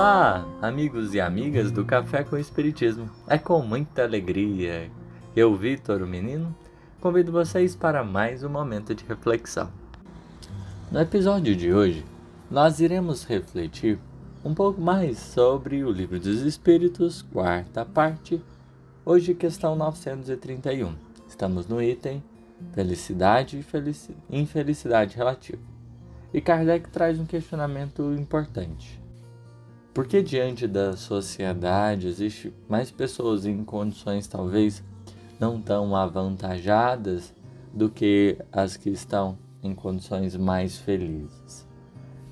Olá, amigos e amigas do Café com Espiritismo. É com muita alegria que eu, Vitor, o menino, convido vocês para mais um momento de reflexão. No episódio de hoje, nós iremos refletir um pouco mais sobre o Livro dos Espíritos, quarta parte, hoje questão 931. Estamos no item Felicidade e Infelicidade Relativa. E Kardec traz um questionamento importante. Por que diante da sociedade existe mais pessoas em condições talvez não tão avantajadas do que as que estão em condições mais felizes?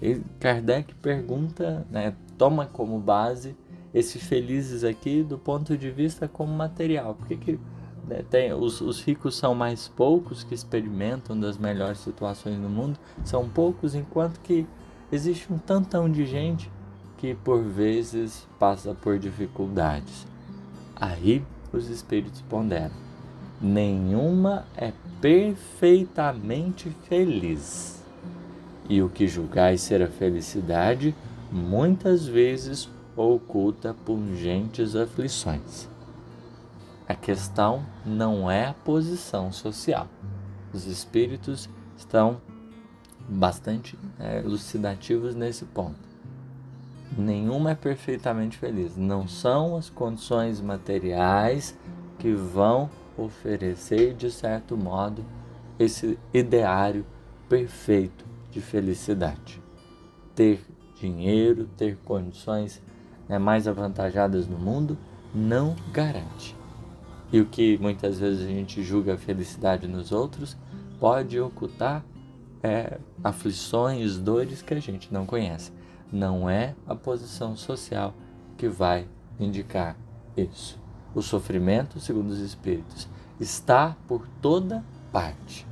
E Kardec pergunta, né, toma como base esses felizes aqui do ponto de vista como material. Por que, que né, tem, os, os ricos são mais poucos que experimentam das melhores situações do mundo? São poucos, enquanto que existe um tantão de gente que por vezes passa por dificuldades. Aí os espíritos ponderam: nenhuma é perfeitamente feliz. E o que julgais ser a felicidade, muitas vezes oculta pungentes aflições. A questão não é a posição social. Os espíritos estão bastante é, elucidativos nesse ponto nenhuma é perfeitamente feliz. Não são as condições materiais que vão oferecer, de certo modo, esse ideário perfeito de felicidade. Ter dinheiro, ter condições né, mais avantajadas no mundo, não garante. E o que muitas vezes a gente julga a felicidade nos outros pode ocultar é, aflições, dores que a gente não conhece não é a posição social que vai indicar isso. O sofrimento, segundo os espíritos, está por toda parte.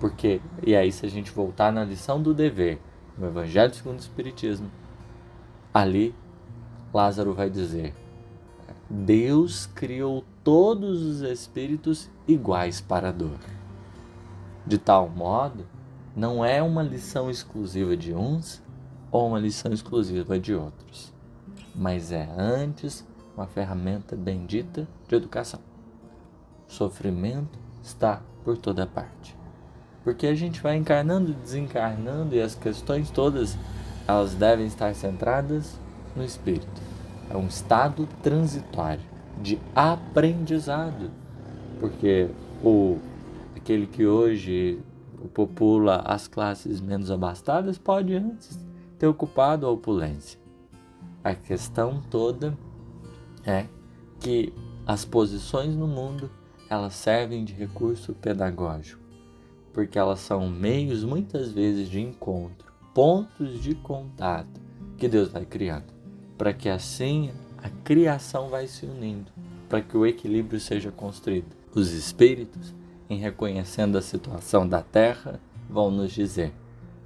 Porque, e aí se a gente voltar na lição do dever, no Evangelho segundo o Espiritismo, ali Lázaro vai dizer: Deus criou todos os espíritos iguais para a dor. De tal modo, não é uma lição exclusiva de uns ou uma lição exclusiva de outros, mas é antes uma ferramenta bendita de educação. Sofrimento está por toda parte. Porque a gente vai encarnando e desencarnando e as questões todas elas devem estar centradas no espírito. É um estado transitório de aprendizado. Porque o aquele que hoje popula as classes menos abastadas pode antes ter ocupado a opulência. A questão toda é que as posições no mundo elas servem de recurso pedagógico, porque elas são meios muitas vezes de encontro, pontos de contato que Deus vai criando, para que assim a criação vai se unindo, para que o equilíbrio seja construído. Os espíritos, em reconhecendo a situação da terra, vão nos dizer: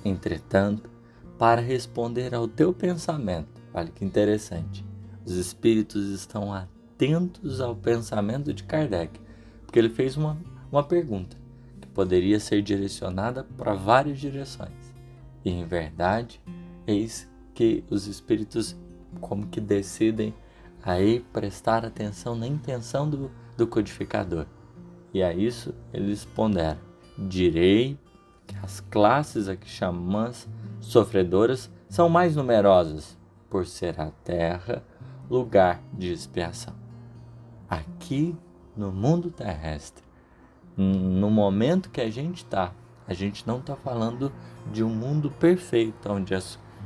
entretanto, para responder ao teu pensamento. Olha que interessante. Os espíritos estão atentos ao pensamento de Kardec, porque ele fez uma, uma pergunta que poderia ser direcionada para várias direções. E em verdade, eis que os espíritos como que decidem aí prestar atenção na intenção do, do codificador. E a isso eles ponderam: direi que as classes a que chamamos sofredoras são mais numerosas, por ser a terra lugar de expiação. Aqui no mundo terrestre, no momento que a gente está, a gente não está falando de um mundo perfeito, onde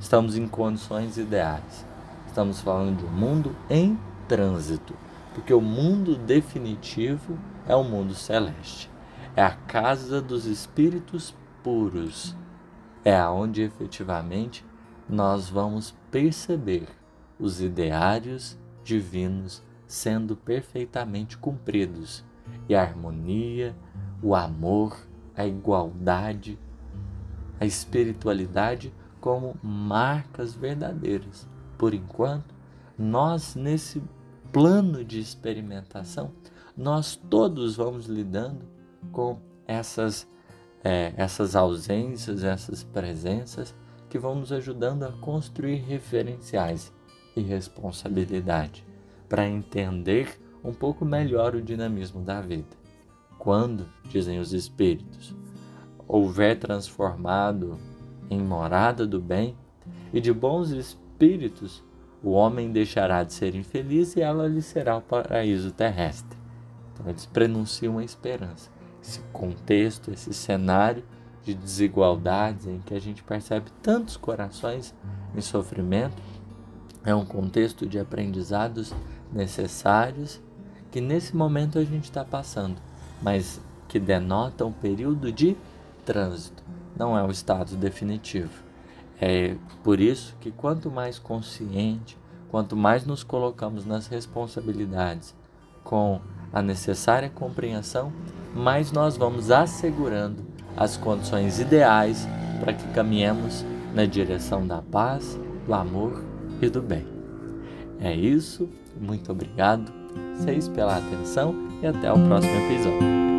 estamos em condições ideais. Estamos falando de um mundo em trânsito, porque o mundo definitivo é o mundo celeste. É a casa dos espíritos puros é aonde efetivamente nós vamos perceber os ideários divinos sendo perfeitamente cumpridos e a harmonia, o amor, a igualdade, a espiritualidade como marcas verdadeiras. Por enquanto, nós nesse plano de experimentação, nós todos vamos lidando com essas é, essas ausências, essas presenças que vão nos ajudando a construir referenciais. e responsabilidade para entender um pouco melhor o dinamismo da vida. Quando, dizem os espíritos, houver transformado em morada do bem e de bons espíritos, o homem deixará de ser infeliz e ela lhe será o paraíso terrestre. Então eles prenunciam a esperança. Esse contexto, esse cenário de desigualdades em que a gente percebe tantos corações em sofrimento, é um contexto de aprendizados necessários que nesse momento a gente está passando, mas que denota um período de trânsito, não é o estado definitivo. É por isso que quanto mais consciente, quanto mais nos colocamos nas responsabilidades com a necessária compreensão, mais nós vamos assegurando as condições ideais para que caminhemos na direção da paz, do amor e do bem. É isso, muito obrigado, vocês pela atenção e até o próximo episódio.